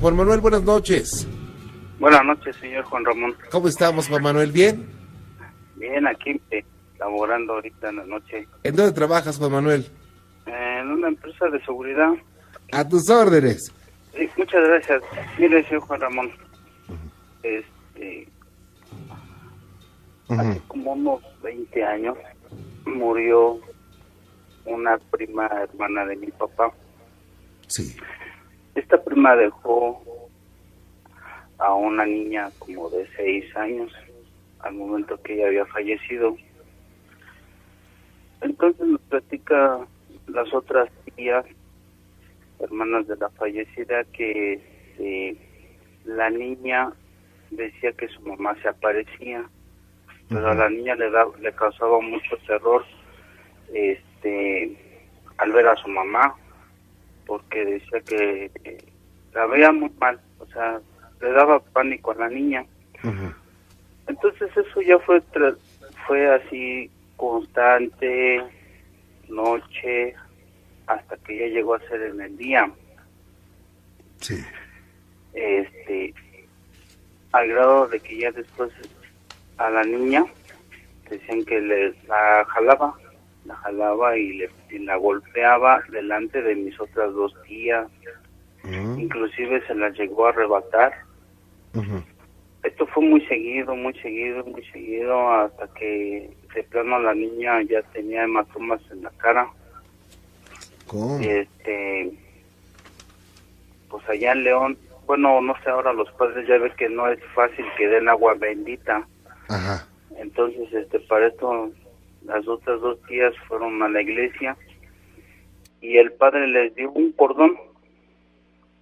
Juan Manuel, buenas noches. Buenas noches, señor Juan Ramón. ¿Cómo estamos, Juan Manuel? ¿Bien? Bien, aquí eh, laborando ahorita en la noche. ¿En dónde trabajas, Juan Manuel? En una empresa de seguridad. A tus órdenes. Sí, muchas gracias. Mire, señor Juan Ramón, este, hace como unos 20 años murió una prima hermana de mi papá. Sí. Esta prima dejó a una niña como de seis años al momento que ella había fallecido. Entonces nos platica las otras tías, hermanas de la fallecida, que este, la niña decía que su mamá se aparecía, pero a la niña le, da, le causaba mucho terror este al ver a su mamá porque decía que la veía muy mal, o sea, le daba pánico a la niña. Entonces eso ya fue fue así constante, noche, hasta que ya llegó a ser en el día. Sí. Este, al grado de que ya después a la niña decían que le la jalaba la jalaba y, le, la golpeaba delante de mis otras dos tías. Inclusive se la llegó a arrebatar. Esto fue muy seguido, muy seguido, muy seguido, hasta que de plano la niña ya tenía hematomas en la cara. ¿Cómo? Este, pues allá en León, bueno, no sé, ahora los padres ya ven que no es fácil que den agua bendita. Ajá. Entonces, este, para esto las otras dos tías fueron a la iglesia y el padre les dio un cordón,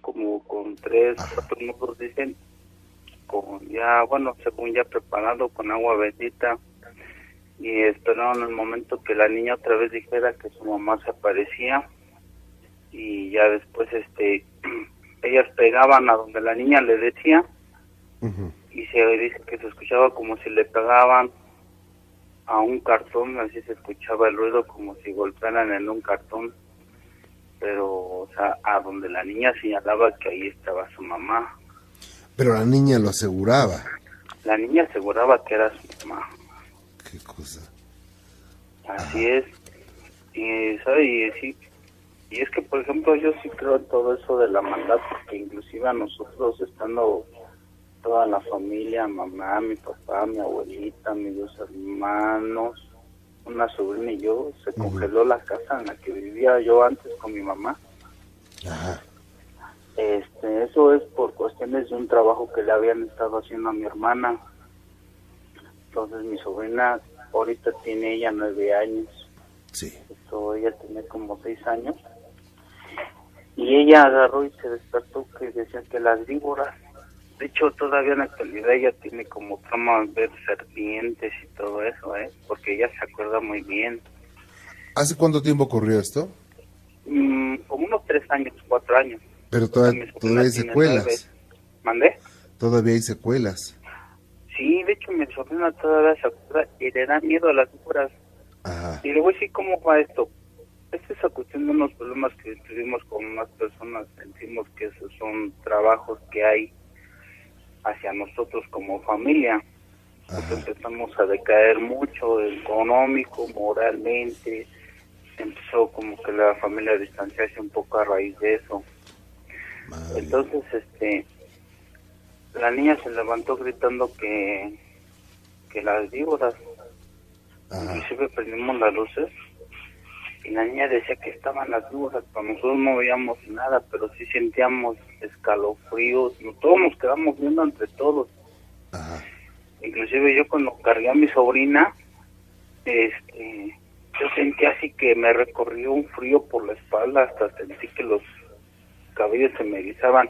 como con tres, cuatro nudos, dicen, con ya, bueno, según ya preparado con agua bendita y esperaron el momento que la niña otra vez dijera que su mamá se aparecía y ya después este ellas pegaban a donde la niña le decía y se dice que se escuchaba como si le pegaban a un cartón, así se escuchaba el ruido como si golpearan en un cartón, pero, o sea, a donde la niña señalaba que ahí estaba su mamá. Pero la niña lo aseguraba. La niña aseguraba que era su mamá. Qué cosa. Así es. Y, ¿sabe? Y, sí, y es que, por ejemplo, yo sí creo en todo eso de la maldad, porque inclusive a nosotros estando toda la familia, mamá, mi papá, mi abuelita, mis dos hermanos, una sobrina y yo, se congeló la casa en la que vivía yo antes con mi mamá. Ajá. Este, eso es por cuestiones de un trabajo que le habían estado haciendo a mi hermana. Entonces mi sobrina ahorita tiene ella nueve años. Sí. Esto, ella tiene como seis años. Y ella agarró y se despertó que decía que las víboras de hecho, todavía en la actualidad ella tiene como trama ver serpientes y todo eso, ¿eh? Porque ella se acuerda muy bien. ¿Hace cuánto tiempo ocurrió esto? Mm, como unos tres años, cuatro años. Pero todavía, todavía hay secuelas. ¿Mandé? Todavía hay secuelas. Sí, de hecho mi sobrina todavía se acuerda y le da miedo a las víboras. Ajá. Y luego sí, ¿cómo va esto? Es esa cuestión de unos problemas que tuvimos con unas personas, sentimos que esos son trabajos que hay hacia nosotros como familia. empezamos a decaer mucho, económico, moralmente. Empezó como que la familia a distanciarse un poco a raíz de eso. Entonces, este, la niña se levantó gritando que, que las víboras, inclusive prendimos las luces y la niña decía que estaban las víboras, pero nosotros no veíamos nada, pero sí sentíamos escalofríos, todos nos quedamos viendo entre todos. Inclusive yo cuando cargué a mi sobrina, este, yo sentí así que me recorrió un frío por la espalda, hasta sentí que los cabellos se me erizaban.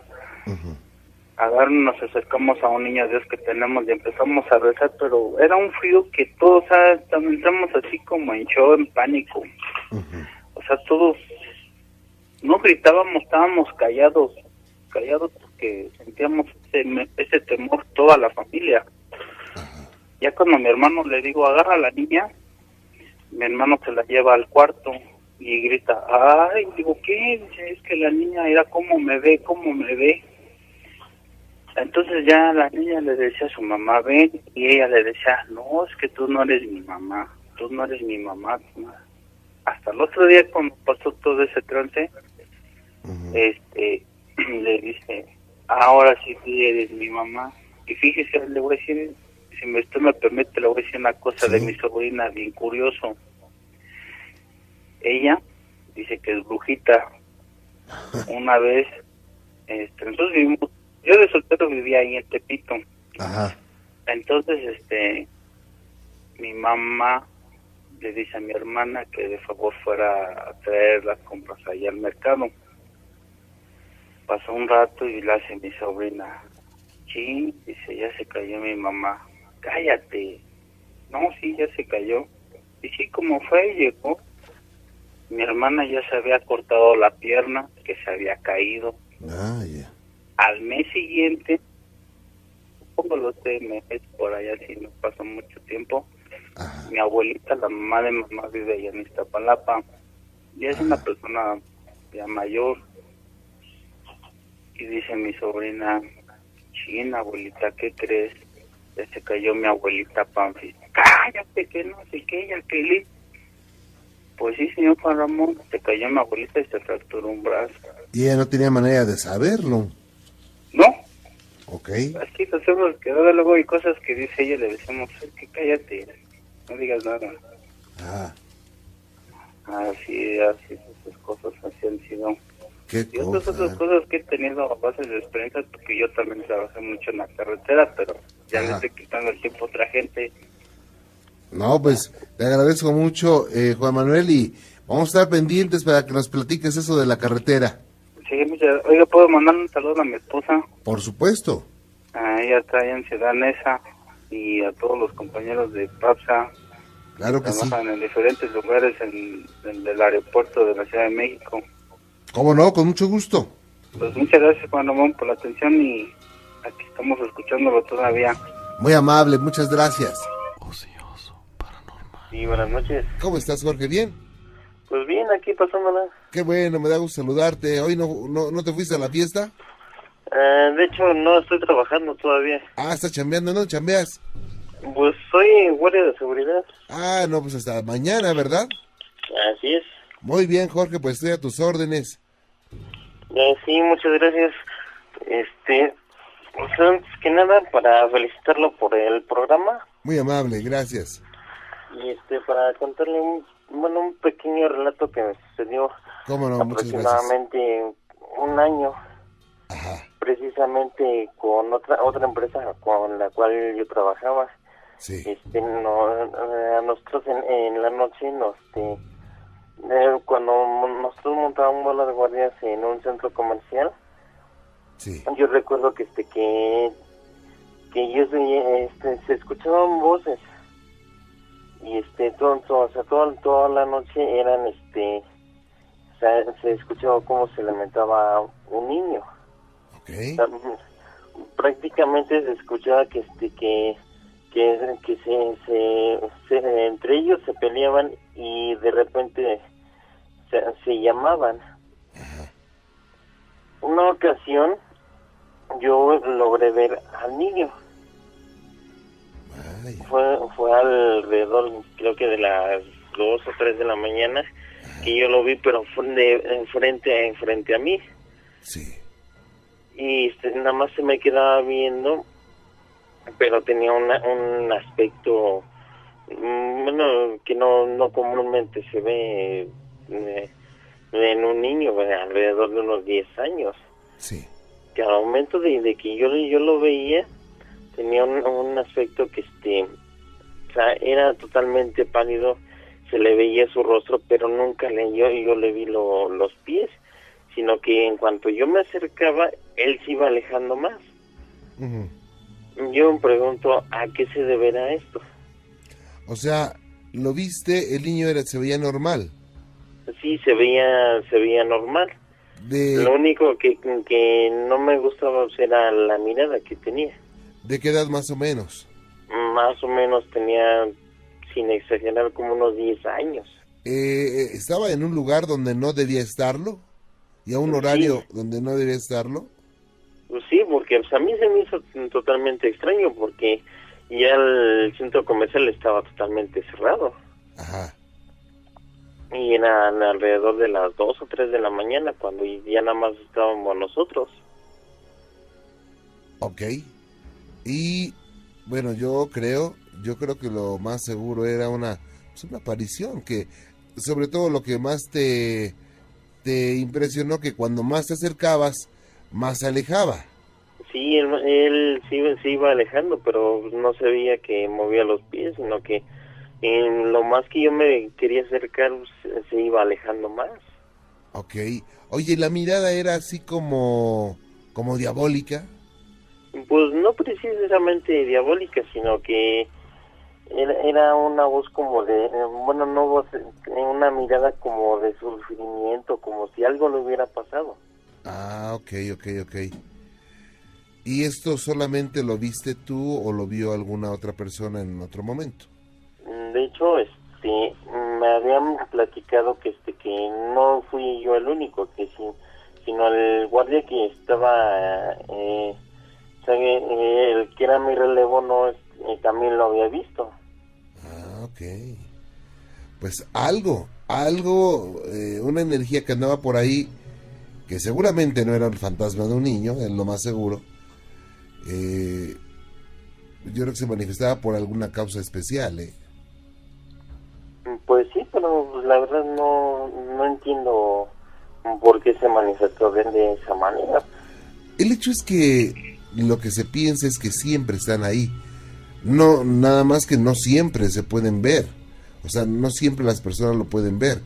A nos acercamos a un niño Dios que tenemos y empezamos a rezar, pero era un frío que todos, o sea, entramos así como en show, en pánico. O sea, todos no gritábamos, estábamos callados, callados porque sentíamos ese, temor toda la familia. Ya cuando mi hermano le digo, agarra a la niña, mi hermano se la lleva al cuarto y grita, ay, digo, ¿qué? Es que la niña era como me ve, como me ve. Entonces ya la niña le decía a su mamá, ven, y ella le decía, no, es que tú no eres mi mamá, tú no eres mi mamá. Hasta el otro día cuando pasó todo ese trance, este, le dice, ahora sí tú eres mi mamá. Y fíjese, le voy a decir, si me, usted me permite, le voy a decir una cosa de mi sobrina, bien curioso. Ella dice que es brujita. Una vez, este, nosotros vivimos, yo de soltero vivía ahí en Tepito. Ajá. Entonces, este, mi mamá le dice a mi hermana que de favor fuera a traer las compras allá al mercado. Pasó un rato y la hace mi sobrina. Sí, dice, ya se cayó mi mamá. Cállate. No, sí, ya se cayó. Y sí, como fue, llegó. Mi hermana ya se había cortado la pierna, que se había caído. Ah, ya. Al mes siguiente, pongo los seis meses por allá, si no pasó mucho tiempo, Ajá. mi abuelita, la mamá de mamá, vive allá en Iztapalapa. Y es una persona ya mayor. Y dice mi sobrina, china, abuelita, ¿qué crees? Ya se cayó mi abuelita Panfis. Cállate, que no sé qué, ya que li-". Pues sí, señor Juan Ramón, se cayó mi abuelita y se fracturó un brazo. Y ella no tenía manera de saberlo. No, Ok. así nos hemos quedado. Luego hay cosas que dice ella, le decimos, "Es que cállate, no digas nada. Ah, Así, así, esas cosas así han sido. qué Y otras, otras cosa. cosas que he tenido a base de experiencia, porque yo también trabajé mucho en la carretera, pero ya le estoy quitando el tiempo a otra gente. No, pues le agradezco mucho, eh, Juan Manuel, y vamos a estar pendientes para que nos platiques eso de la carretera. Sí, muchas Oiga, ¿puedo mandar un saludo a mi esposa? Por supuesto. A ella está allá en Ciudad Neza y a todos los compañeros de PAPSA. Claro que sí. Trabajan en diferentes lugares en, en el aeropuerto de la Ciudad de México. ¿Cómo no? Con mucho gusto. Pues muchas gracias, Juan Ramón, por la atención y aquí estamos escuchándolo todavía. Muy amable, muchas gracias. Sí, buenas noches. ¿Cómo estás, Jorge? ¿Bien? Pues bien, aquí pasándola. Qué bueno, me da gusto saludarte. ¿Hoy no, no, no te fuiste a la fiesta? Eh, de hecho, no estoy trabajando todavía. Ah, estás chambeando, ¿no? ¿Chambeas? Pues soy guardia de seguridad. Ah, no, pues hasta mañana, ¿verdad? Así es. Muy bien, Jorge, pues estoy a tus órdenes. Eh, sí, muchas gracias. Este, pues antes que nada, para felicitarlo por el programa Muy amable, gracias. y este, para contarle un, bueno, un pequeño relato que me sucedió aproximadamente un año, Ajá, precisamente con otra otra empresa con la cual yo trabajaba. sí. este no, a nosotros en, en la noche nos este, eh, cuando nosotros montábamos las guardias en un centro comercial Sí. yo recuerdo que este que que yo este, se escuchaban voces y este todo, todo- o sea, toda, toda la noche eran este o sea, se escuchaba cómo se lamentaba un niño. Ok. o sea, mm, prácticamente se escuchaba que este que que, que se, se, se- entre ellos se peleaban y de repente se, se llamaban. Una ocasión yo logré ver al niño Fue fue alrededor creo que de las dos o tres de la mañana que yo lo vi pero fue de, frente frente a mí Sí. y este, nada más se me quedaba viendo, pero tenía una, un aspecto, mm, bueno, que no, no comúnmente se ve eh, en un niño eh, alrededor de unos 10 años, Sí. que al momento de, de que yo, yo lo veía, tenía un, un aspecto que este, o sea, era totalmente pálido, se le veía su rostro, pero nunca le, yo, yo le vi lo- los pies, sino que en cuanto yo me acercaba, él se iba alejando más. Yo me pregunto, ¿a qué se deberá esto? O sea, lo viste, el niño era, se veía normal. Sí, se veía, se veía normal. ¿De, Lo único que, que no me gustaba pues, era la mirada que tenía. ¿De qué edad más o menos? Más o menos tenía, sin exagerar, como unos 10 años. eh, ¿estaba en un lugar donde no debía estarlo? ¿Y a un horario donde no debía estarlo? Pues sí, porque pues, a mí se me hizo totalmente extraño porque ya el centro comercial estaba totalmente cerrado. Ajá. Y eran alrededor de las 2 o 3 de la mañana cuando ya nada más estábamos nosotros. Ok. Y bueno, yo creo, yo creo que lo más seguro era una, pues, una aparición, que sobre todo lo que más te, te impresionó que cuando más te acercabas, más se alejaba. Sí, él, él sí, se iba alejando, pero no se veía que movía los pies, sino que en lo más que yo me quería acercar se, se iba alejando más. Ok. Oye, ¿la mirada era así como, como diabólica? Pues no precisamente diabólica, sino que era, era una voz como de, bueno, no voz, una mirada como de sufrimiento, como si algo le hubiera pasado. Ah, ok, ok, ok. ¿Y esto solamente lo viste tú o lo vio alguna otra persona en otro momento? De hecho, este, me habían platicado que este que no fui yo el único, que sí, sino el guardia que estaba, eh, eh, el que era mi relevo, no, eh, también lo había visto. Ah, ok. Pues algo, algo, eh, una energía que andaba por ahí, que seguramente no era el fantasma de un niño, es lo más seguro. Eh, yo creo que se manifestaba por alguna causa especial, ¿eh? Pues sí, pero pues, la verdad no, no entiendo por qué se manifestó de, de esa manera. El hecho es que lo que se piensa es que siempre están ahí. No, nada más que no siempre se pueden ver. O sea, no siempre las personas lo pueden ver.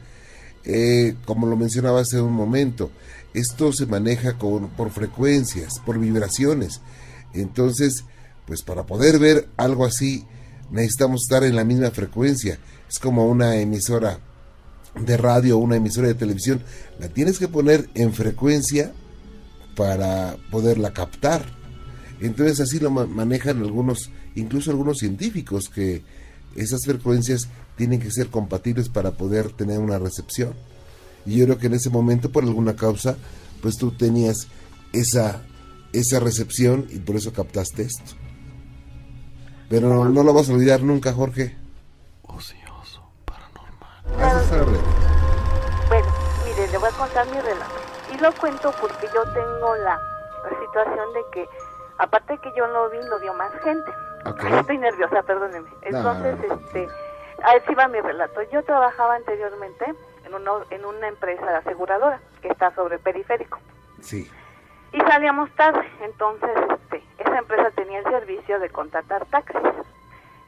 Eh, como lo mencionaba hace un momento, esto se maneja con, por frecuencias, por vibraciones. Entonces, pues para poder ver algo así, necesitamos estar en la misma frecuencia. Es como una emisora de radio una emisora de televisión. La tienes que poner en frecuencia para poderla captar. Entonces así lo ma- manejan algunos, incluso algunos científicos, que esas frecuencias tienen que ser compatibles para poder tener una recepción. Y yo creo que en ese momento, por alguna causa, pues tú tenías esa, esa recepción y por eso captaste esto. Pero no, no lo vas a olvidar nunca, Jorge. Gracias, Ferrer. Bueno, mire, le voy a contar mi relato. Y lo cuento porque yo tengo la situación de que, aparte de que yo lo vi, lo vio más gente. Ok. Estoy nerviosa, perdóneme. Entonces, este, así va mi relato. Yo trabajaba anteriormente en una, en una empresa aseguradora que está sobre periférico. Sí. Y salíamos tarde, entonces este, esa empresa tenía el servicio de contratar taxis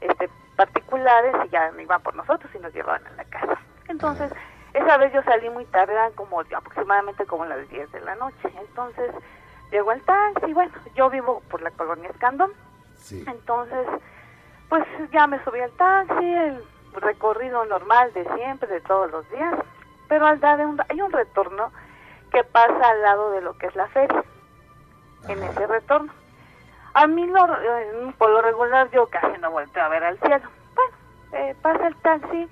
este, particulares y ya no iban por nosotros y nos llevaban a la casa. Entonces, esa vez yo salí muy tarde, eran como aproximadamente como las 10 de la noche. Entonces, llegó el taxi, bueno, yo vivo por la colonia Escandón, Sí. entonces, pues ya me subí al taxi, el recorrido normal de siempre, de todos los días, pero al dar un, hay un retorno que pasa al lado de lo que es la feria, en ese retorno. A mí, lo, por lo regular, yo casi no volteo a ver al cielo. Bueno, eh, pasa el taxi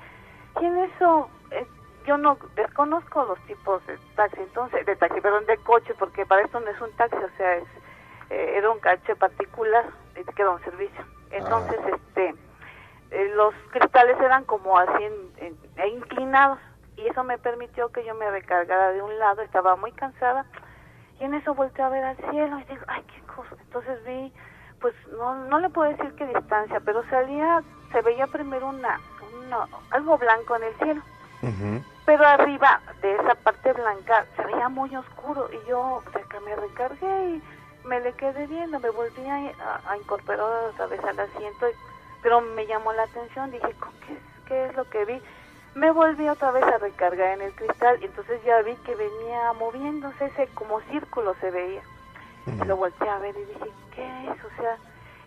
y en eso yo no desconozco los tipos de taxi, entonces, de taxi, perdón, de coche, porque para esto no es un taxi, o sea, es, eh, era un coche particular que da un servicio. Entonces, este, eh, los cristales eran como así en- en- e inclinados y eso me permitió que yo me recargara de un lado, estaba muy cansada y en eso volteé a ver al cielo y digo, ay, qué cosa. Entonces vi, pues no, no le puedo decir qué distancia, pero salía, se veía primero una, una algo blanco en el cielo, Pero arriba de esa parte blanca se veía muy oscuro y yo reca- me recargué y me le quedé viendo, me volví a, a- incorporar otra vez al asiento, pero me llamó la atención, dije, "¿Con ¿qué, ¿qué es lo que vi? Me volví otra vez a recargar en el cristal y entonces ya vi que venía moviéndose ese como círculo se veía. Lo volteé a ver y dije, ¿qué es? O sea,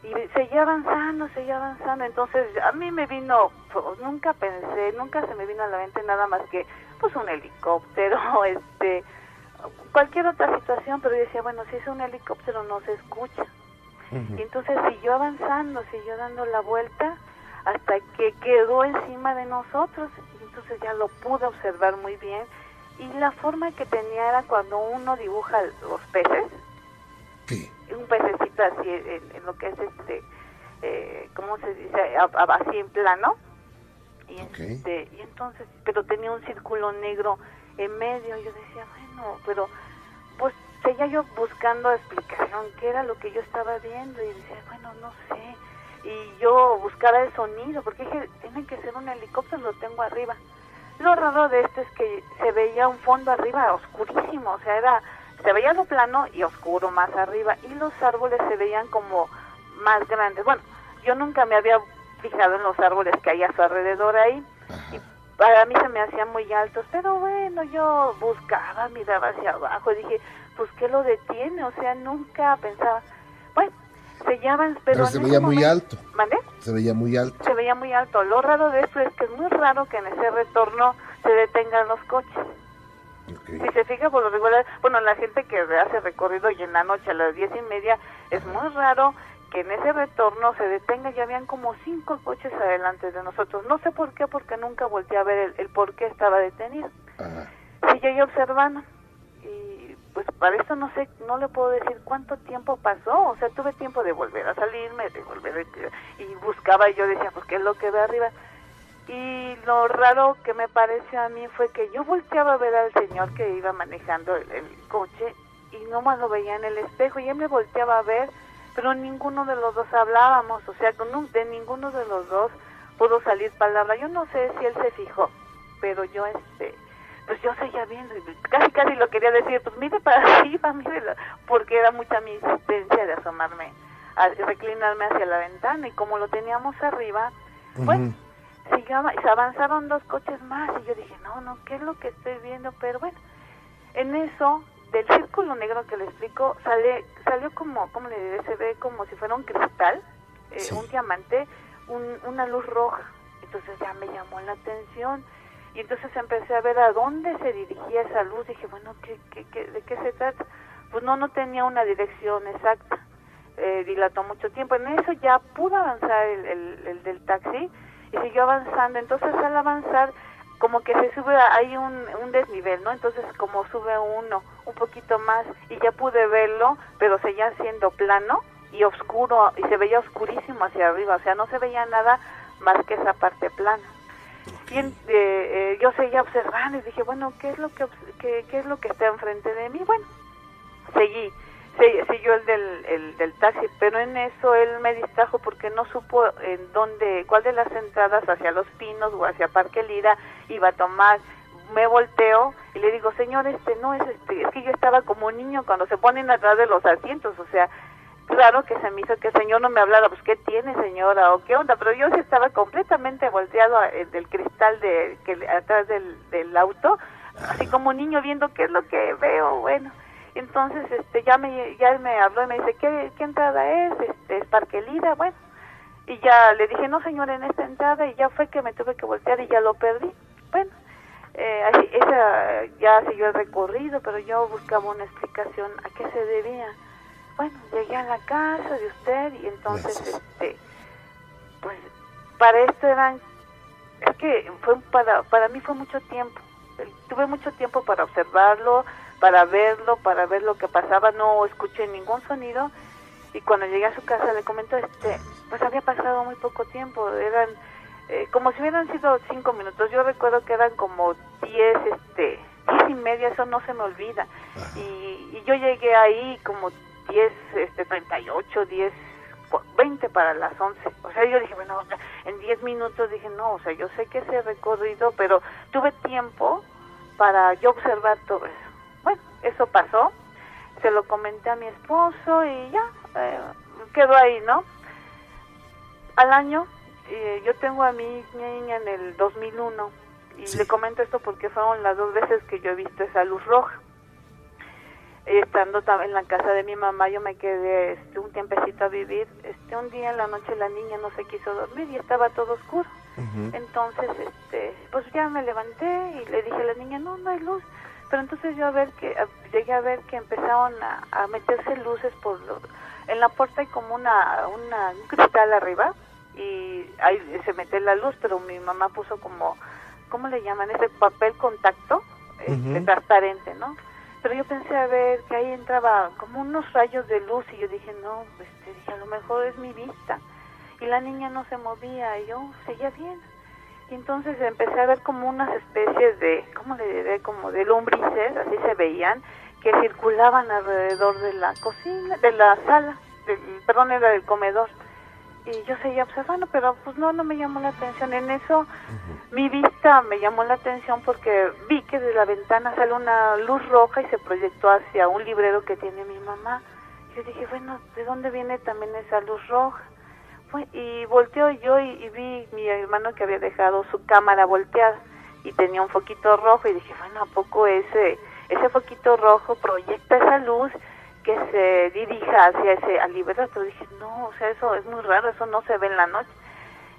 y seguía avanzando, seguía avanzando. Entonces a mí me vino, pues, nunca pensé, nunca se me vino a la mente nada más que pues un helicóptero, este, cualquier otra situación, pero yo decía, bueno, si es un helicóptero no se escucha. Y entonces siguió avanzando, siguió dando la vuelta hasta que quedó encima de nosotros. Y entonces ya lo pude observar muy bien. Y la forma que tenía era cuando uno dibuja los peces. Sí. Un pececito así en, lo que es este, eh, ¿cómo se dice? así en plano. Y, este, y entonces, pero tenía un círculo negro en medio. Y yo decía, bueno, pero pues seguía yo buscando explicación, qué era lo que yo estaba viendo. Y decía, bueno, no sé y yo buscaba el sonido, porque dije, tiene que ser un helicóptero, lo tengo arriba. Lo raro de esto es que se veía un fondo arriba oscurísimo, o sea, era se veía lo plano y oscuro más arriba y los árboles se veían como más grandes. Bueno, yo nunca me había fijado en los árboles que hay a su alrededor ahí y para mí se me hacían muy altos, pero bueno, yo buscaba, miraba hacia abajo y dije, pues ¿qué lo detiene? O sea, nunca pensaba, bueno, se llaman, pero, se veía muy alto. ¿Vale? Se veía muy alto. Se veía muy alto. Lo raro de esto es que es muy raro que en ese retorno se detengan los coches. Si se fija por lo regular, bueno, la gente que hace recorrido y en la noche a las diez y media, es muy raro que en ese retorno se detenga, ya habían como cinco coches adelante de nosotros. No sé por qué, porque nunca volteé a ver el, por qué estaba detenido. Sí, yo observando pues para eso no sé, no le puedo decir cuánto tiempo pasó, o sea, tuve tiempo de volver a salirme, de volver y buscaba y yo decía, pues qué es lo que ve arriba. Y lo raro que me pareció a mí fue que yo volteaba a ver al señor que iba manejando el, coche y no más lo veía en el espejo y él me volteaba a ver, pero ninguno de los dos hablábamos, o sea, de ninguno de los dos pudo salir palabra. Yo no sé si él se fijó, pero yo este pues yo seguía viendo, casi casi lo quería decir, pues mire para arriba, mire, porque era mucha mi insistencia de asomarme, a reclinarme hacia la ventana, y como lo teníamos arriba, bueno, se avanzaron dos coches más, y yo dije, no, no, ¿qué es lo que estoy viendo? Pero bueno, en eso, del círculo negro que le explico, sale, salió como, ¿cómo le diré? Se ve como si fuera un cristal, eh, un diamante, un, una luz roja, entonces ya me llamó la atención, y entonces empecé a ver a dónde se dirigía esa luz. Dije, bueno, ¿qué, qué, de qué se trata? Pues no, no tenía una dirección exacta. Eh, dilató mucho tiempo. En eso ya pudo avanzar el, el, del taxi y siguió avanzando. Entonces al avanzar, como que se sube, hay un, un desnivel, ¿no? Entonces como sube uno un poquito más y ya pude verlo, pero seguía siendo plano y oscuro y se veía oscurísimo hacia arriba. O sea, no se veía nada más que esa parte plana. Y eh, eh, yo seguía observando y dije, bueno, ¿qué es lo que, qué, es lo que está enfrente de mí? Bueno, seguí, siguió el del, el del taxi, pero en eso él me distrajo porque no supo en dónde, cuál de las entradas hacia Los Pinos o hacia Parque Lira iba a tomar. Me volteo y le digo, señor, este no es este, es que yo estaba como niño cuando se ponen atrás de los asientos, o sea, claro que se me hizo que el señor no me hablara, pues ¿qué tiene señora? o qué onda? Pero yo sí estaba completamente volteado eh, del cristal de que atrás del, del auto, así como niño viendo qué es lo que veo, bueno. Entonces, este, ya me, ya me habló y me dice, ¿qué, qué entrada es? Este, es Parquelida, bueno. Y ya le dije, no señor, en esta entrada, y ya fue que me tuve que voltear y ya lo perdí. Bueno, eh, así, esa ya siguió el recorrido, pero yo buscaba una explicación a qué se debía bueno, llegué a la casa de usted y entonces, este, pues, para esto eran, es que fue para, para mí fue mucho tiempo, tuve mucho tiempo para observarlo, para verlo, para ver lo que pasaba, no escuché ningún sonido y cuando llegué a su casa le comentó, este, pues había pasado muy poco tiempo, eran eh, como si hubieran sido cinco minutos, yo recuerdo que eran como diez, este, diez y media, eso no se me olvida, y, y yo llegué ahí como 10, este, 38, 10, 20 para las 11. O sea, yo dije, bueno, en 10 minutos dije, no, o sea, yo sé que ese recorrido, pero tuve tiempo para yo observar todo eso. Eso pasó, se lo comenté a mi esposo y ya, eh, quedó ahí, ¿no? Al año, eh, yo tengo a mi niña en el 2001 y le comento esto porque fueron las dos veces que yo he visto esa luz roja. Estando en la casa de mi mamá yo me quedé este, un tiempecito a vivir. Este un día en la noche la niña no se quiso dormir y estaba todo oscuro. Entonces este pues ya me levanté y le dije a la niña no no hay luz pero entonces yo a ver que llegué a ver que empezaron a, meterse luces por en la puerta hay como una una un cristal arriba y ahí se mete la luz, pero mi mamá puso como, ¿cómo le llaman? Ese papel contacto, este, transparente, ¿no? Pero yo pensé a ver que ahí entraba como unos rayos de luz y yo dije, no, este, dije, a lo mejor es mi vista. Y la niña no se movía y yo seguía bien. Y entonces empecé a ver como unas especies de, ¿cómo le diré? Como de lombrices, así se veían, que circulaban alrededor de la cocina, de la sala, del, perdón, era del comedor. Y yo seguía observando, pero pues no, no me llamó la atención. En eso mi vista me llamó la atención porque vi que de la ventana sale una luz roja y se proyectó hacia un librero que tiene mi mamá. Yo dije, bueno, ¿de dónde viene también esa luz roja? Y volteó yo y, vi mi hermano que había dejado su cámara volteada y tenía un foquito rojo y dije, bueno, ¿a poco ese, ese foquito rojo proyecta esa luz que se dirija hacia ese al Pero Dije, no, o sea, eso es muy raro, eso no se ve en la noche.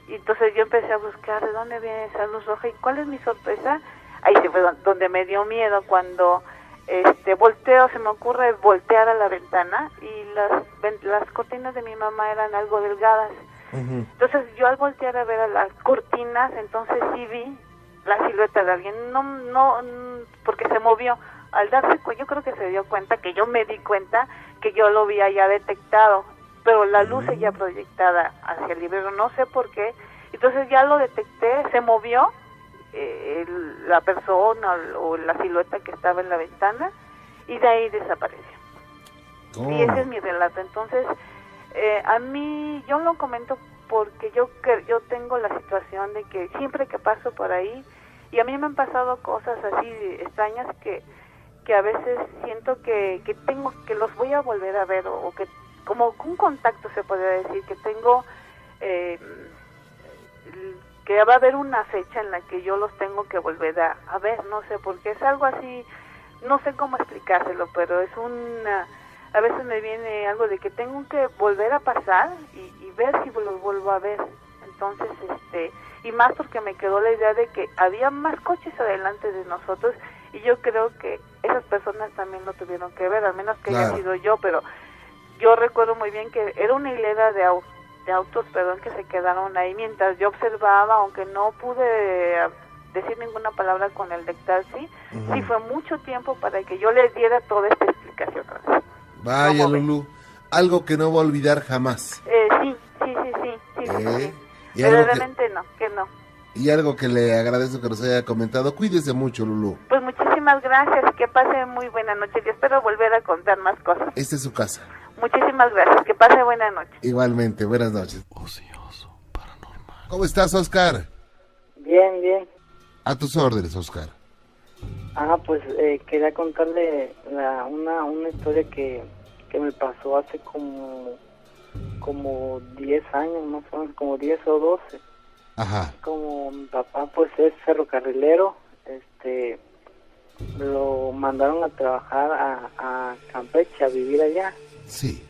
Y entonces yo empecé a buscar de dónde viene esa luz roja y cuál es mi sorpresa. Ahí se fue donde me dio miedo cuando este volteo, se me ocurre voltear a la ventana y las, las cortinas de mi mamá eran algo delgadas. Entonces yo al voltear a ver a las cortinas, entonces sí vi la silueta de alguien, no, no, porque se movió. Al darse cuenta, yo creo que se dio cuenta, que yo me di cuenta que yo lo había ya detectado, pero la luz ya proyectada hacia el librero, no sé por qué. Entonces ya lo detecté, se movió eh, la persona o la silueta que estaba en la ventana y de ahí desapareció. Y ese es mi relato. Entonces, eh, a mí, yo lo comento porque yo, yo tengo la situación de que siempre que paso por ahí, y a mí me han pasado cosas así extrañas que, que a veces siento que, que tengo, que los voy a volver a ver, o, que como un contacto se podría decir, que tengo eh, que va a haber una fecha en la que yo los tengo que volver a, a ver, no sé, porque es algo así, no sé cómo explicárselo, pero es una, a veces me viene algo de que tengo que volver a pasar y, ver si los vuelvo a ver. Entonces, este, y más porque me quedó la idea de que había más coches adelante de nosotros y yo creo que esas personas también lo tuvieron que ver, al menos que haya sido yo, pero yo recuerdo muy bien que era una hilera de autos de autos, perdón, que se quedaron ahí mientras yo observaba, aunque no pude decir ninguna palabra con el de taxi, sí fue mucho tiempo para que yo les diera toda esta explicación. Vaya, Lulu, algo que no va a olvidar jamás. Eh, sí, sí, sí, sí, sí, ¿Eh? Pero realmente no, que no. Y algo que le agradezco que nos haya comentado, cuídese mucho, Lulu. Pues muchísimas gracias, que pase muy buena noche y espero volver a contar más cosas. Esta es su casa. Muchísimas gracias. Que pase buena noche. Igualmente, buenas noches. Ocioso, paranormal. ¿Cómo estás, Oscar? Bien, bien. A tus órdenes, Oscar. Ah, pues eh, quería contarle una, una historia que, que me pasó hace como como 10 años, más o menos, como 10 o 12. Ajá. Como mi papá pues es ferrocarrilero, este lo mandaron a trabajar a, a Campeche, a vivir allá. Sí.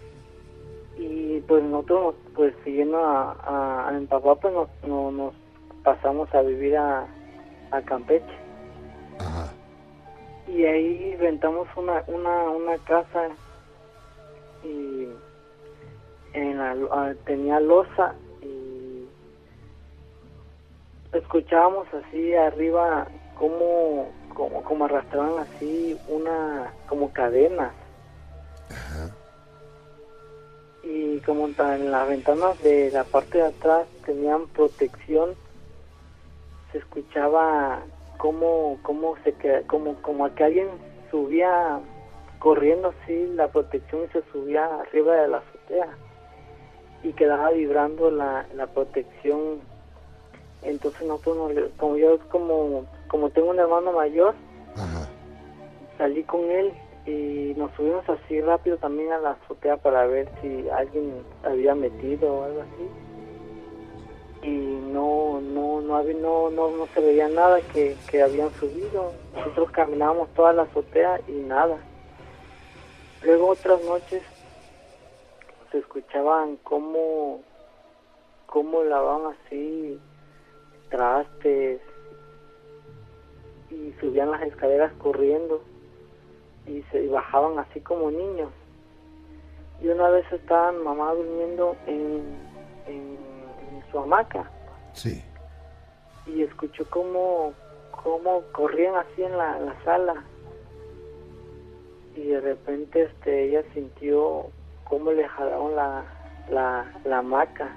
Y pues nosotros, pues siguiendo a, a, mi papá, pues nos, nos pasamos a vivir a, a Campeche. Ajá. Y ahí rentamos una, una, una casa y en la, tenía losa y escuchábamos así arriba como como como arrastraban así una como cadenas y como en las ventanas de la parte de atrás tenían protección se escuchaba como como se como como a que alguien subía corriendo así la protección y se subía arriba de la azotea y quedaba vibrando la, la protección. Entonces nosotros como yo como como tengo un hermano mayor salí con él y nos subimos así rápido también a la azotea para ver si alguien había metido o algo así. Y no no no no, no, no se veía nada que, que habían subido. Nosotros caminábamos toda la azotea y nada. Luego otras noches se escuchaban cómo cómo lavaban así trastes y subían las escaleras corriendo y se bajaban así como niños. Y una vez estaban mamá durmiendo en, en, su hamaca. Sí. Y escuchó cómo, cómo corrían así en la, la sala. Y de repente este, ella sintió cómo le jalaron la, la, la hamaca.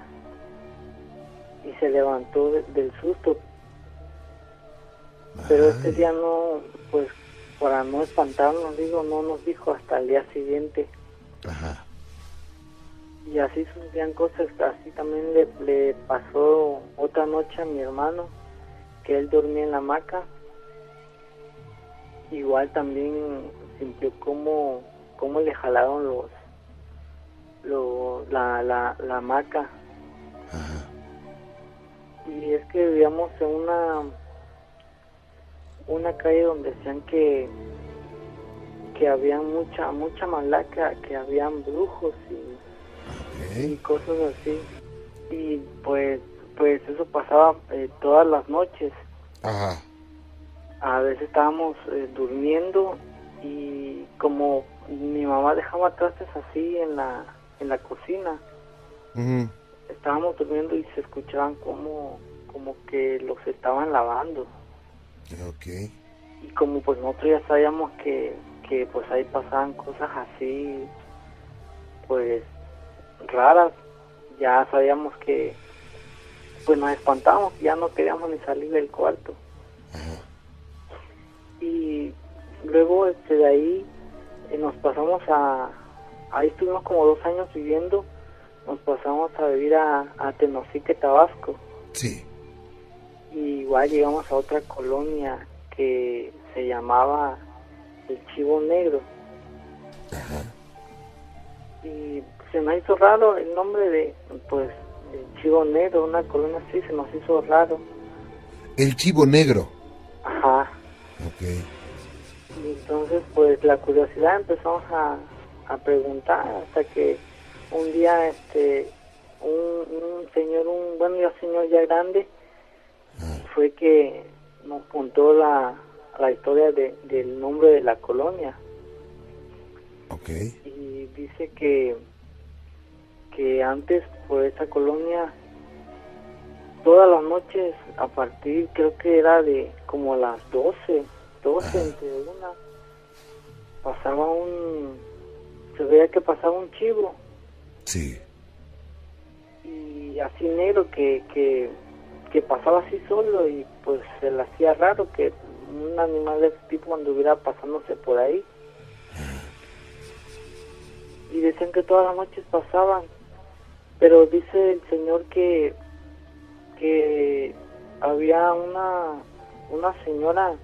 Y se levantó de- del susto. Pero este día no, para no espantarnos, digo, no nos dijo hasta el día siguiente. Ajá. Y así sucedían cosas, así también le, le pasó otra noche a mi hermano, que él dormía en la hamaca. Igual también sintió cómo, cómo le jalaron los, lo- la, la, la hamaca. Ajá. Y es que vivíamos en una, una calle donde decían que, que había mucha, mucha malaca, que habían brujos y cosas así. Y pues pues eso pasaba eh, todas las noches. Ajá. a veces estábamos eh, durmiendo y como mi mamá dejaba trastes así en la en la cocina estábamos durmiendo y se escuchaban como como que los estaban lavando Ok. y como pues nosotros ya sabíamos que que pues ahí pasaban cosas así pues raras ya sabíamos que pues nos espantábamos ya no queríamos ni salir del cuarto Ajá. y luego este de ahí eh, nos pasamos a ahí estuvimos como dos años viviendo nos pasamos a vivir a, a Tenosique Tabasco Sí. Y igual llegamos a otra colonia que se llamaba el Chivo Negro Ajá. y se nos hizo raro el nombre de pues el Chivo Negro una colonia así se nos hizo raro El chivo negro. ajá Ok. y entonces pues la curiosidad empezamos a, a preguntar hasta que un día este un, un señor un bueno ya señor ya grande fue que nos contó la, la historia de, del nombre de la colonia. Y dice que que antes por esa colonia todas las noches a partir creo que era de como las 12 12 entre una pasaba un se veía que pasaba un chivo. Sí. y así negro que, que, que pasaba así solo y pues se le hacía raro que un animal de ese tipo anduviera pasándose por ahí. Y decían que todas las noches pasaban, pero dice el señor que, que había una, una señora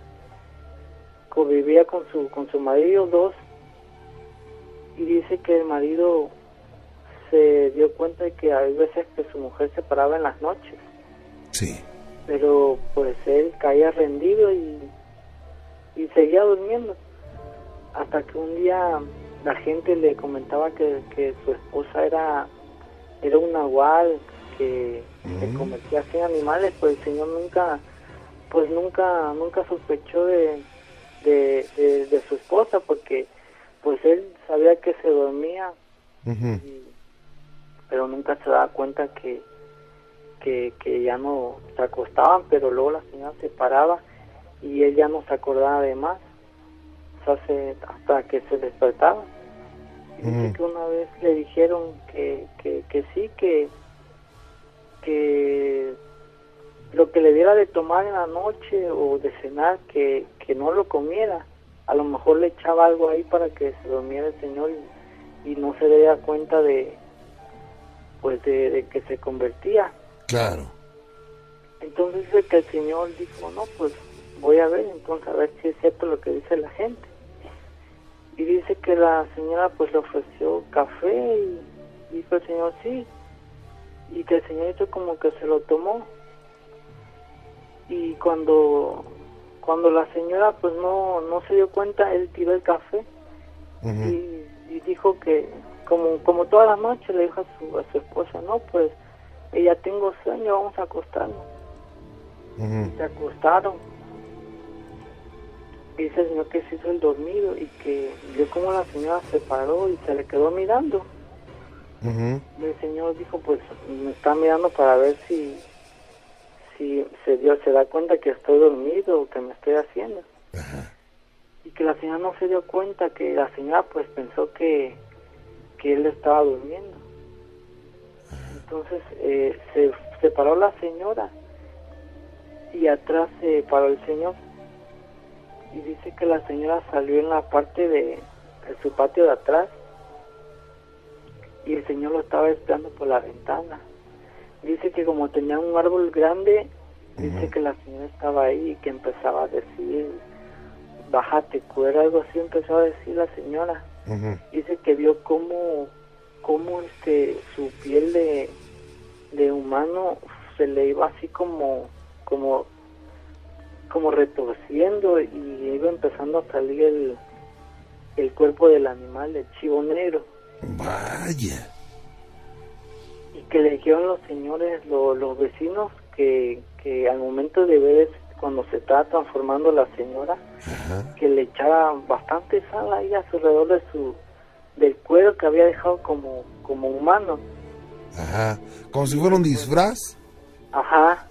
que vivía con su, con su marido, dos, y dice que el marido se dio cuenta de que hay veces que su mujer se paraba en las noches, Sí. pero pues él caía rendido y, y seguía durmiendo. Hasta que un día la gente le comentaba que, que su esposa era, era un nahual que se Mm. convertía así en animales, pues el señor nunca, pues nunca, nunca sospechó de, de, de, de su esposa porque pues él sabía que se dormía y- pero nunca se daba cuenta que, que, que ya no se acostaban, pero luego la señora se paraba y él ya no se acordaba de más, o sea, se- hasta que se despertaba. Y dice Ujú. que una vez le dijeron que, que, que sí, que, que lo que le diera de tomar en la noche o de cenar, que, que no lo comiera. A lo mejor le echaba algo ahí para que se durmiera el señor y, y no se diera cuenta de pues de, de que se convertía. Claro. Entonces dice que el señor dijo, no, pues voy a ver, entonces a ver si es cierto lo que dice la gente. Y dice que la señora pues le ofreció café y dijo el señor sí. Y que el señorito como que se lo tomó. Y cuando cuando la señora pues no, no se dio cuenta, él tiró el café y, y dijo que como como toda la noche le dijo a su, a su esposa, no, pues ella tengo sueño, vamos a acostarnos. Se acostaron. Dice el señor que se hizo el dormido y que vio como la señora se paró y se le quedó mirando. El Señor dijo, pues me está mirando para ver si si se dio se da cuenta que estoy dormido o que me estoy haciendo. Y que la señora no se dio cuenta que la señora pues pensó que, que él estaba durmiendo. Entonces eh, se separó la señora y atrás se paró el señor. Y dice que la señora salió en la parte de, de su patio de atrás y el señor lo estaba esperando por la ventana. Dice que como tenía un árbol grande, dice que la señora estaba ahí y que empezaba a decir, bájate cuera, algo así empezó a decir la señora. Dice que vio cómo, cómo este, su piel de, de humano se le iba así como, como, como retorciendo y iba empezando a salir el, el cuerpo del animal, el chivo negro. Vaya. Y que le dijeron los señores, lo- los vecinos, que, que al momento de ver cuando se estaba transformando la señora, Ajá. que le echara bastante sal ahí a su alrededor de su del cuero que había dejado como como humano. Ajá. Como si fuera un disfraz. Ajá.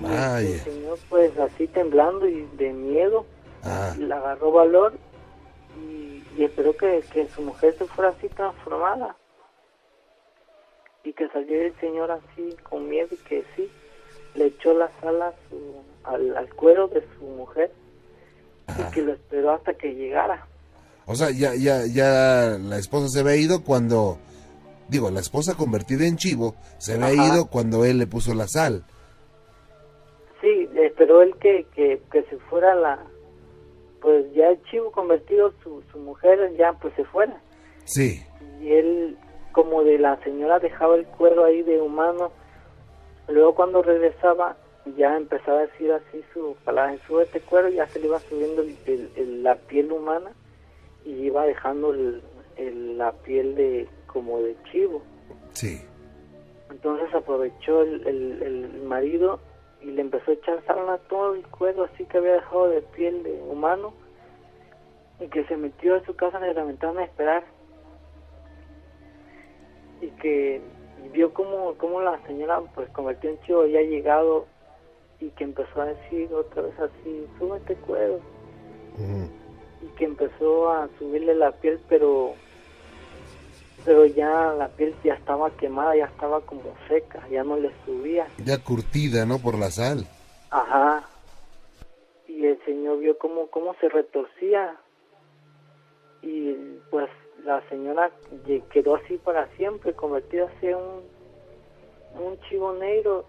Y El Vaya. señor pues así temblando y de miedo, Ah. le agarró valor y, y esperó que, que su mujer se fuera así transformada. Y que saliera el señor así con miedo y que sí, le echó la sal a su- al, al cuero de su mujer y que lo esperó hasta que llegara. O sea, ya, ya, ya la esposa se había ido cuando, digo, la esposa convertida en chivo se había Ajá. ido cuando él le puso la sal. Sí, esperó él que, que, que se fuera la, pues ya el chivo convertido, su, su mujer ya pues se fuera. Sí. Y él, como de la señora dejaba el cuero ahí de humano, luego cuando regresaba ya empezaba a decir así su palabra, sube este cuero, ya se le iba subiendo el- el- el- la piel humana y iba dejando el- el- la piel de como de chivo. Sí. Entonces aprovechó el, el, el marido y le empezó a echar sal a todo el cuero así que había dejado de piel de humano y que se metió a su casa de la ventana a esperar y que vio como, como la señora pues convirtió en chivo había llegado y que empezó a decir otra vez así súbete cuero. Y que empezó a subirle la piel pero pero ya la piel ya estaba quemada ya estaba como seca ya no le subía Ya curtida, ¿no? Por la sal. ajá y el señor vio cómo cómo se retorcía y pues la señora quedó así para siempre convertida en un un chivo negro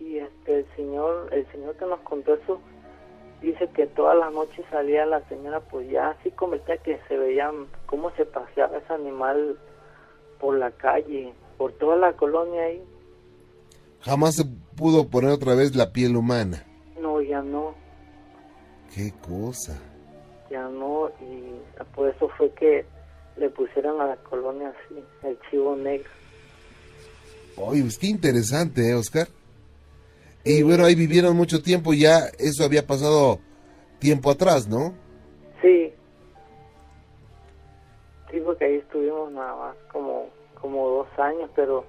y este el señor el señor que nos contó eso dice que todas las noches salía la señora pues ya así convertida que se veía cómo se paseaba ese animal por la calle por toda la colonia ahí Jamás se pudo poner otra vez la piel humana. no ya no Qué cosa. ya no y por eso fue que le pusieron a la colonia así el chivo negro Oye, pues qué interesante, ¿eh, Oscar? Y bueno, ahí vivieron mucho tiempo, ya eso había pasado tiempo atrás, ¿no? sí. Sí porque ahí estuvimos nada más como como dos años pero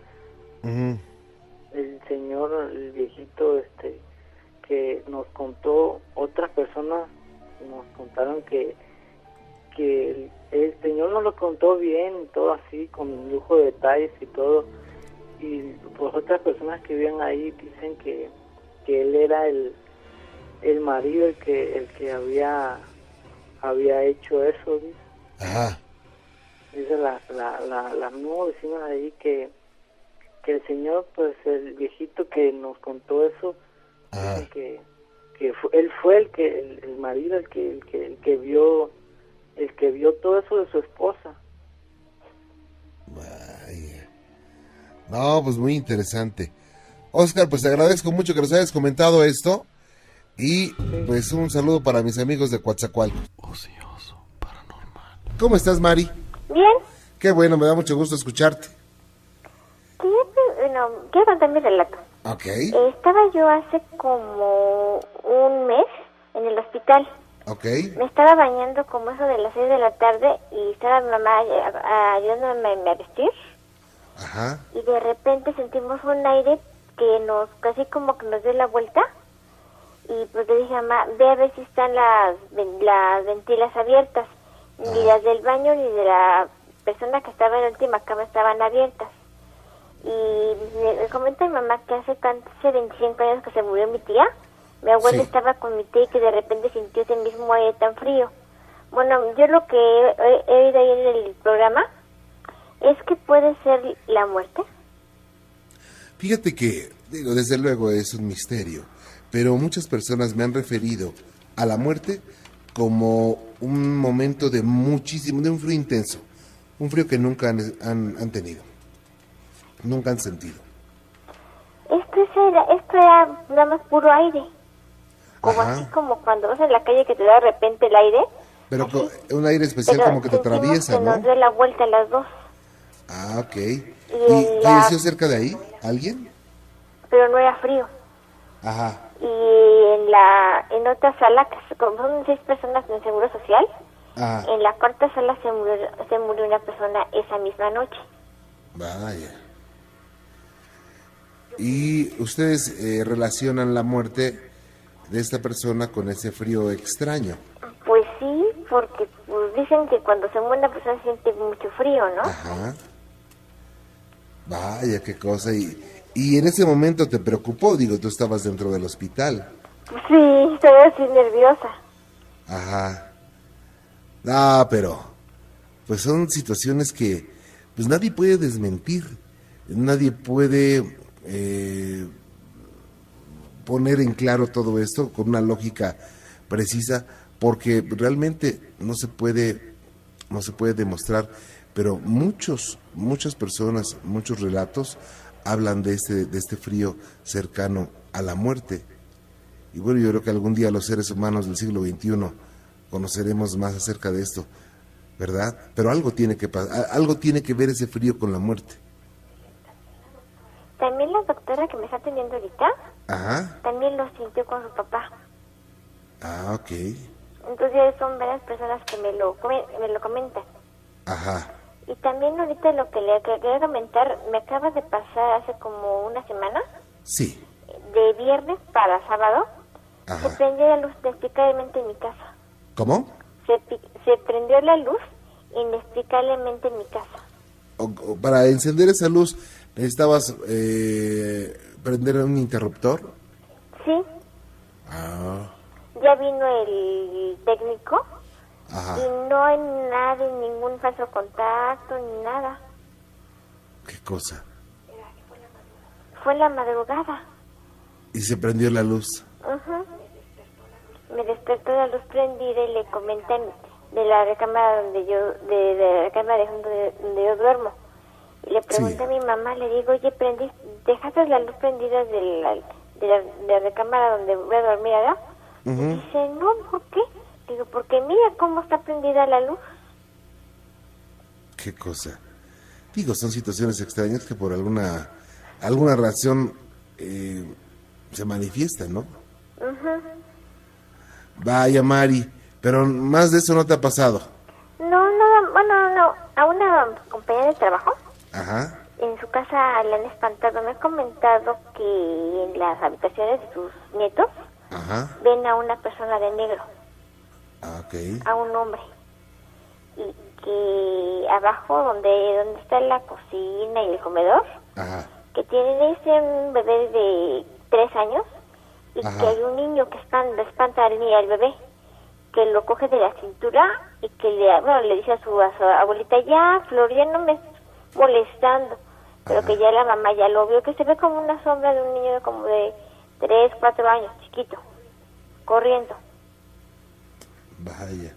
el señor, el viejito, este, que nos contó, otras personas nos contaron que, que el, el señor nos lo contó bien, todo así, con lujo de detalles y todo, y pues otras personas que viven ahí dicen que, que él era el, el marido el que, el que había, había hecho eso, dice Ajá. dice la, la, la, la misma vecina de ahí que, que el señor, pues el viejito que nos contó eso, dice que, que fu- él fue el que, el, el marido, el que, el que, el que vio, el que vio todo eso de su esposa. Vaya. No, pues muy interesante. Oscar, pues te agradezco mucho que nos hayas comentado esto. Y pues un saludo para mis amigos de Coatzacoalcos. ¿Cómo estás, Mari? Bien, Qué bueno, me da mucho gusto escucharte. quiero, bueno, quiero contar mi relato. Ok. Eh, Estaba yo hace como un mes en el hospital Ok. Me estaba bañando como eso de las 6 de la tarde y estaba mi mamá ayudándome a vestir. Ajá. Y de repente sentimos un aire que nos, casi como que nos dio la vuelta. Y pues le dije a mamá, ve a ver si están las, las ventilas abiertas. Ni las del baño ni de la persona que estaba en la última cama estaban abiertas. Y me, me comenta mi mamá que hace, tan- hace 25 años que se murió mi tía. Mi abuela Sí. estaba con mi tía y que de repente sintió ese mismo aire tan frío. Bueno, yo lo que he oído ahí en el programa es que puede ser la muerte. Fíjate que, digo, desde luego es un misterio, pero muchas personas me han referido a la muerte como un momento de muchísimo, de un frío intenso, un frío que nunca han, han- han tenido, nunca han sentido. Esto, es era, esto era nada más puro aire. Como Ajá. así como cuando vas en la calle que te da de repente el aire. Pero así. un aire especial Pero como que te atraviesa, que nos ¿no? dio la vuelta a las dos. Ah, ok. ¿Y la- falleció cerca de ahí alguien? Pero no era frío. Ajá. Y en la en otra sala, como son seis personas en Seguro Social, Ah, en la cuarta sala se murió, se murió una persona esa misma noche. vaya. Y ustedes eh, relacionan la muerte de esta persona con ese frío extraño. Pues sí, porque pues, dicen que cuando se muere una persona siente mucho frío, ¿no? Ajá. Vaya, qué cosa. Y, y en ese momento te preocupó, digo, tú estabas dentro del hospital. Sí, estoy así nerviosa. Ajá. Ah, pero pues son situaciones que pues nadie puede desmentir, nadie puede eh, poner en claro todo esto con una lógica precisa, porque realmente no se puede no se puede demostrar, pero muchos muchas personas, muchos relatos hablan de este de este frío cercano a la muerte. Y bueno, yo creo que algún día los seres humanos del siglo XXI conoceremos más acerca de esto, ¿verdad? Pero algo tiene que pasar, algo tiene que ver ese frío con la muerte. También la doctora que me está atendiendo ahorita, Ajá, también lo sintió con su papá. ah, ok, Entonces son varias personas que me lo, me lo comentan. ajá, Y también ahorita lo que le quería comentar, me acaba de pasar hace como una semana, sí, de viernes para sábado, se prendió la luz inexplicablemente en mi casa. ¿Cómo? Se, se prendió la luz inexplicablemente en mi casa. O- o para encender esa luz, ¿necesitabas eh, prender un interruptor? Sí, Ah, ya vino el técnico ajá, y no hay nada, ningún falso contacto, ni nada. qué cosa. Fue en la madrugada. Y se prendió la luz. Ujú. Me despertó la luz prendida y le comentan de la recámara donde yo, de, de la recámara de donde, donde yo duermo. Y le pregunté Sí. a mi mamá, le digo, oye, prendí, ¿dejaste la luz prendida de la, de la, de la recámara donde voy a dormir, ¿verdad? Ujú. Dice, no, ¿por qué? Digo, porque mira cómo está prendida la luz. Qué cosa. Digo, son situaciones extrañas que por alguna alguna razón eh, se manifiestan, ¿no? Ujú. Vaya, Mari, pero más de eso no te ha pasado. No, nada, bueno, no, a una compañera de trabajo Ajá, en su casa la han espantado. Me ha comentado que en las habitaciones de sus nietos ajá, ven a una persona de negro, ah, a un hombre. Y que abajo, donde, donde está la cocina y el comedor, ajá, que tienen ese un bebé de tres años y Ajá. que hay un niño que espanta, espanta al, ni- al bebé, que lo coge de la cintura y que le, bueno, le dice a su, a su abuelita, ya, Flor, ya no me molestando. Pero Ajá. que ya la mamá ya lo vio, que se ve como una sombra de un niño de como de tres, cuatro años, chiquito, corriendo. Vaya.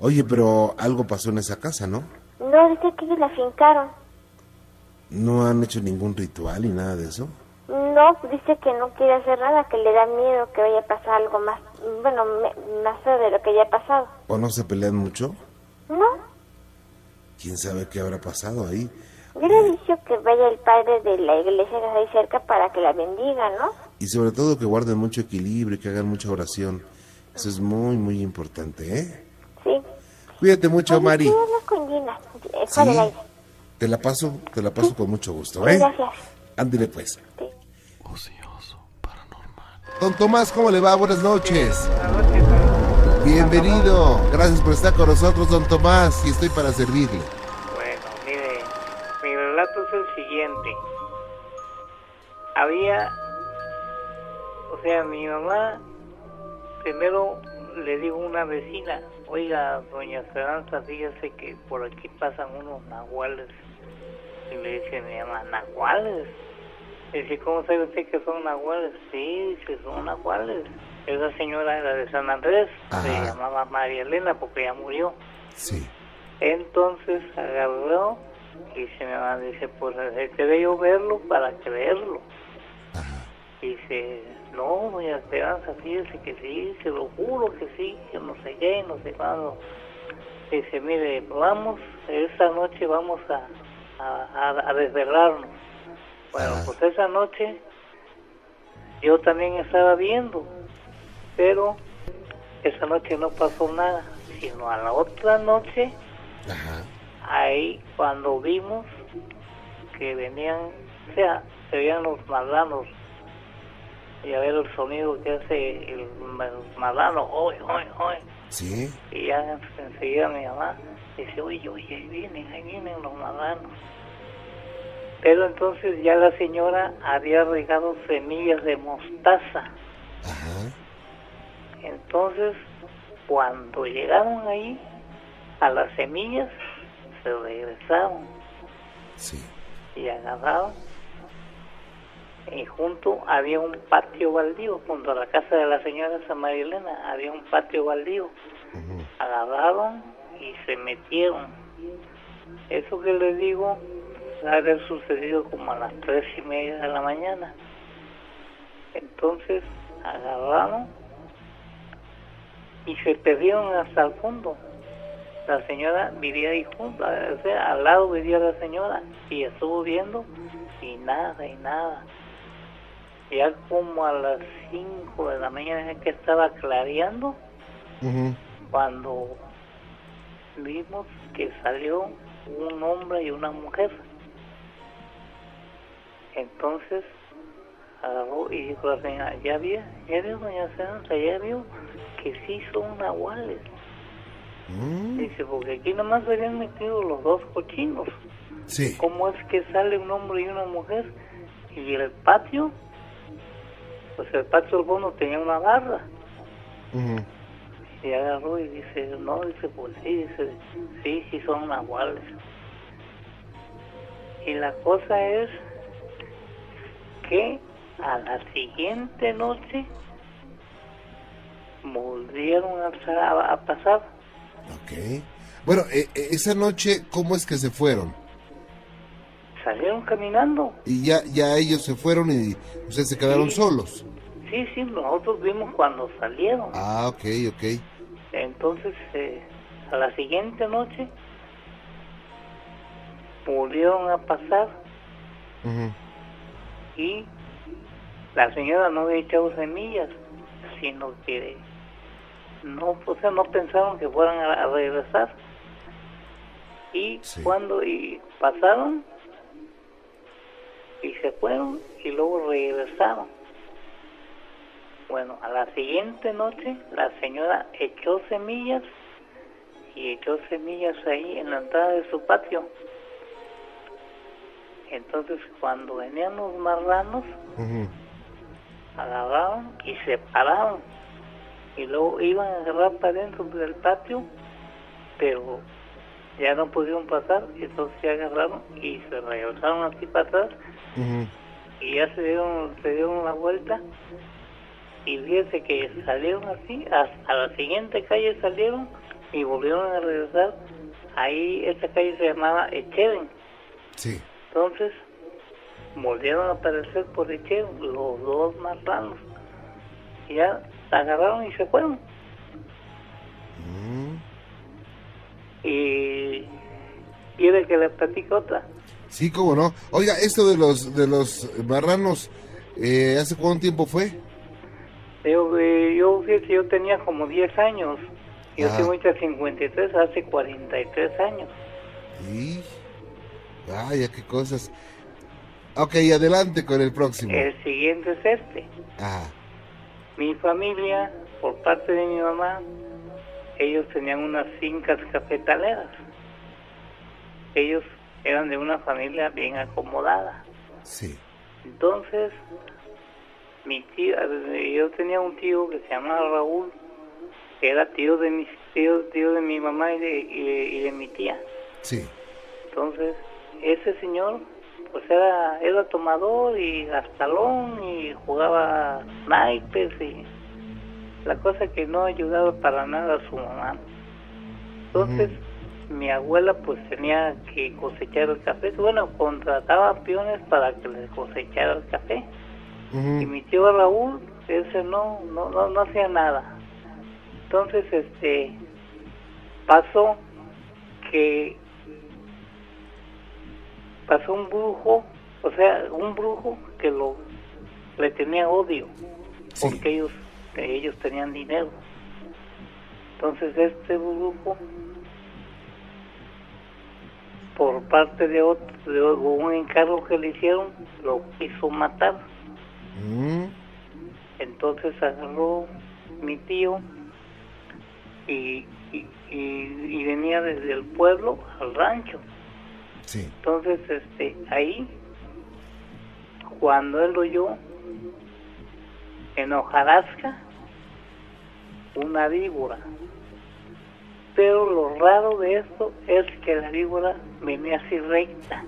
Oye, pero algo pasó en esa casa, ¿no? No, dice que ellos la fincaron. ¿No han hecho ningún ritual y nada de eso? No, dice que no quiere hacer nada, que le da miedo que vaya a pasar algo más, bueno, me- más feo de lo que ya ha pasado. ¿O no se pelean mucho? No, ¿Quién sabe qué habrá pasado ahí? yo le he dicho que vaya el padre de la iglesia que está ahí cerca para que la bendiga, ¿no? Y sobre todo que guarden mucho equilibrio y que hagan mucha oración. Eso es muy, muy importante, ¿eh? Sí. Cuídate mucho, Oye, Mari. ¿qué hablas con Gina? Eh, Sí, aire. te la paso, te la paso con mucho gusto, ¿eh? gracias. Ándale pues. Sí. Don Tomás, ¿cómo le va? Buenas noches. Bienvenido. Gracias por estar con nosotros, don Tomás, y estoy para servirle. Bueno, mire, mi relato es el siguiente. Había, o sea, mi mamá, primero le digo a una vecina, oiga, doña Esperanza, fíjese que por aquí pasan unos nahuales. Y le dice mi mamá, ¿nahuales? Dice, ¿cómo sabe usted que son nahuales? Sí, dice, son nahuales. Esa señora era de San Andrés, se Ajá. llamaba María Elena porque ya murió. Sí. Entonces agarró y se me va, dice, pues quería yo verlo para creerlo. Dice, no, doña Esperanza, fíjese que sí, se lo juro que sí, que no sé qué, no sé cuándo. Dice, mire, vamos, esta noche vamos a, a, a- a desvelarnos. Bueno, Ah. pues esa noche yo también estaba viendo, pero esa noche no pasó nada, sino a la otra noche Ajá. ahí cuando vimos que venían, o sea, se veían los malanos y a ver el sonido que hace el, malano, hoy, hoy, hoy, Sí. y ya enseguida mi mamá dice, oye, oye, ahí vienen, ahí vienen los malanos. Pero entonces ya la señora había regado semillas de mostaza. Ajá. Entonces, cuando llegaron ahí, a las semillas, se regresaron Sí. y agarraron. Y junto había un patio baldío, junto a la casa de la señora San María Elena, había un patio baldío. Ujú. Agarraron y se metieron. Eso que les digo, ha haber sucedido como a las tres y media de la mañana. Entonces agarraron y se perdieron hasta el fondo. La señora vivía ahí junto, o sea, al lado vivía la señora y estuvo viendo y nada, y nada. Ya como a las 5 de la mañana que estaba clareando, cuando vimos que salió un hombre y una mujer. Entonces agarró y dijo la señora, ya vio, ya vio doña Esperanza, ya vio que sí son nahuales. Mm. Dice, porque aquí nomás se habían metido los dos cochinos. Sí. ¿Cómo es que sale un hombre y una mujer? Y el patio, pues el del fondo tenía una barra. Y agarró y dice, no, dice, pues sí, dice, sí, sí son nahuales. Y la cosa es que a la siguiente noche volvieron a, a pasar. Ok. Bueno, eh, eh, esa noche, ¿cómo es que se fueron? Salieron caminando. Y ya, ya ellos se fueron y ustedes se quedaron Sí. solos. Sí, sí, nosotros vimos cuando salieron. Ah, ok, ok. Entonces, eh, a la siguiente noche volvieron a pasar y la señora no había echado semillas, sino que no, o sea, no pensaron que fueran a, a regresar. Y Sí. cuando y pasaron y se fueron y luego regresaron. Bueno, a la siguiente noche la señora echó semillas y echó semillas ahí en la entrada de su patio. Entonces cuando venían los marranos, Ujú. agarraban y se paraban y luego iban a agarrar para dentro del patio pero ya no pudieron pasar entonces se agarraron y se regresaron así para atrás. Y ya se dieron se dieron la vuelta. Y fíjense que salieron así hasta la siguiente calle salieron y volvieron a regresar. Ahí esta calle se llamaba Echeven. Sí. entonces volvieron a aparecer por Echeven los dos marranos y ya agarraron y se fueron. Mm. Y quiere que le platique otra Sí, cómo no. Oiga, esto de los de los marranos, eh, ¿hace cuánto tiempo fue? Yo, eh, yo, yo tenía como 10 años. Yo tengo ahorita 53, hace 43 años. Y... Vaya, qué cosas. Ok, adelante con el próximo. El siguiente es este. Mi familia, por parte de mi mamá, ellos tenían unas fincas cafetaleras. Ellos eran de una familia bien acomodada. Sí. Entonces, mi tío, yo tenía un tío que se llamaba Raúl, que era tío de mis tío, tío de mi mamá y de, y de, mi tía. Sí. Entonces, ese señor, pues era, era tomador y gastalón y jugaba naipes y la cosa que no ayudaba para nada a su mamá. Entonces, mi abuela pues tenía que cosechar el café. Bueno, contrataba peones para que les cosechara el café. Y mi tío Raúl, ese no, no, no, no hacía nada. Entonces, este, pasó que pasó un brujo, o sea, un brujo que lo le tenía odio, porque ellos, ellos tenían dinero. Entonces este brujo por parte de otro, de un encargo que le hicieron, lo quiso matar. Mm. Entonces agarró mi tío y, y, venía desde el pueblo al rancho. Entonces, este, ahí, cuando él oyó en hojarasca una víbora pero lo raro de esto es que la víbora venía así recta.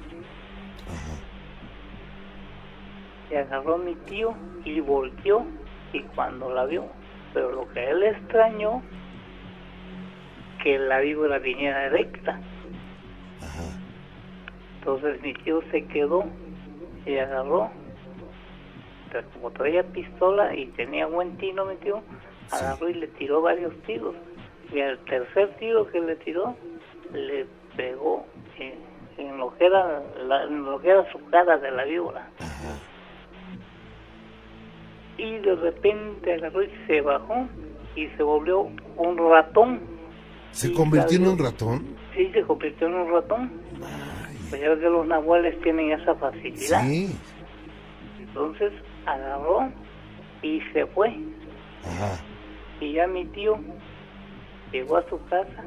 Y agarró mi tío y volteó y cuando la vio, pero lo que él extrañó, que la víbora viniera recta. Entonces mi tío se quedó y agarró, pero como traía pistola y tenía buen tino mi tío, agarró y le tiró varios tiros y al tercer tiro que le tiró le pegó en, lo que era la, en lo que era su cara de la víbora y de repente agarró y se bajó y se volvió un ratón ¿Se convirtió en un ratón? Sí, se convirtió en un ratón. Pues ya que los nahuales tienen esa facilidad. Sí. Entonces agarró y se fue. Ajá. Y ya mi tío llegó a su casa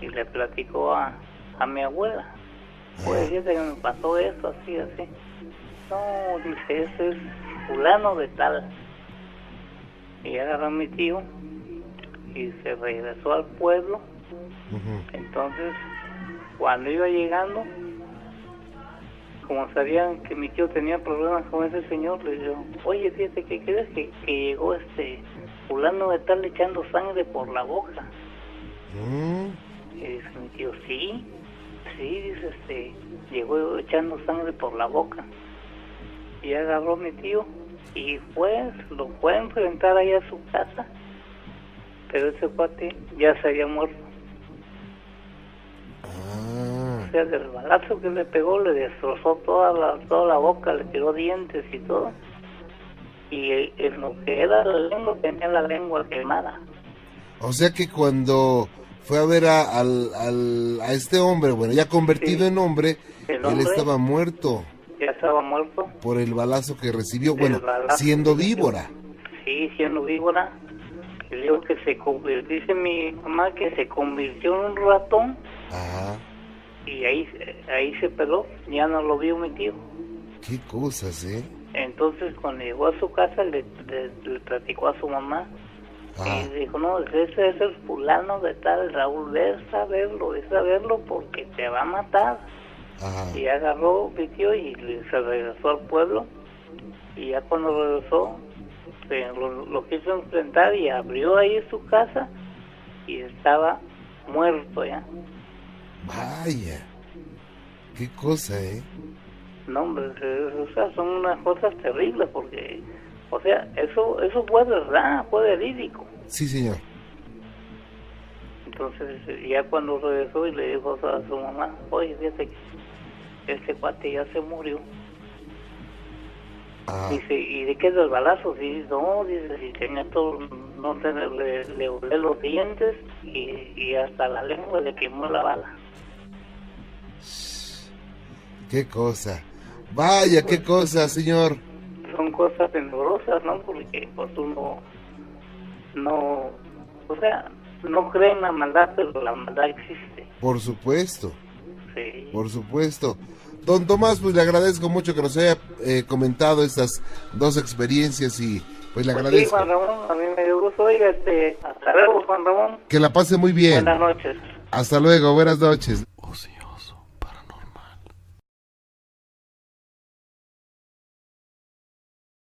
y le platicó a, a mi abuela. Pues fíjate que me pasó eso, así, así. No, dice, ese es fulano de tal. Y agarró a mi tío y se regresó al pueblo. Entonces, cuando iba llegando, como sabían que mi tío tenía problemas con ese señor, le dijo, oye, fíjate, ¿qué crees que, que llegó este fulano de estar echando sangre por la boca. Mm. Y dice mi tío, sí, sí, dice este, llegó echando sangre por la boca. Y agarró mi tío y fue, lo fue a enfrentar ahí a su casa, pero ese cuate ya se había muerto. Ah. O sea, del balazo que le pegó le destrozó toda la, toda la boca, le tiró dientes y todo y en lo que era la lengua tenía la lengua quemada. O sea que cuando fue a ver a, al, a este hombre, bueno, ya convertido en hombre, él estaba muerto. Ya estaba muerto. Por el balazo que recibió, bueno, siendo víbora. Sí, siendo víbora. Digo que se convirtió, dice mi mamá que se convirtió en un ratón. Ajá. Y ahí, ahí se peló, ya no lo vio mi tío. Qué cosas, ¿eh? Entonces cuando llegó a su casa le, le, platicó a su mamá y dijo, no, ese es el fulano de tal, Raúl, ve a verlo, ve a verlo porque te va a matar. Y agarró mi tío y se regresó al pueblo y ya cuando regresó lo, lo, quiso enfrentar y abrió ahí su casa y estaba muerto ya. Vaya, qué cosa, ¿eh? No, hombre, o sea, son unas cosas terribles porque, o sea, eso eso fue verdad, fue verídico. Sí, señor. Entonces, ya cuando regresó y le dijo a su mamá, oye, fíjate que este cuate ya se murió. Ah. Dice, ¿y de qué los balazos? Y no, dice, si tenía todo, no tener, le, le los dientes y, y hasta la lengua le quemó la bala. Qué cosa. Vaya, qué cosa, señor. Son cosas tenebrosas, ¿no? Porque pues uno no, o sea, no cree en la maldad, pero la maldad existe. Por supuesto. Sí. Por supuesto. Don Tomás, pues le agradezco mucho que nos haya eh, comentado estas dos experiencias y pues le pues agradezco. Sí, Juan Ramón, a mí me dio gusto. Oiga, este, hasta luego, Juan Ramón. Que la pase muy bien. Buenas noches. Hasta luego, buenas noches.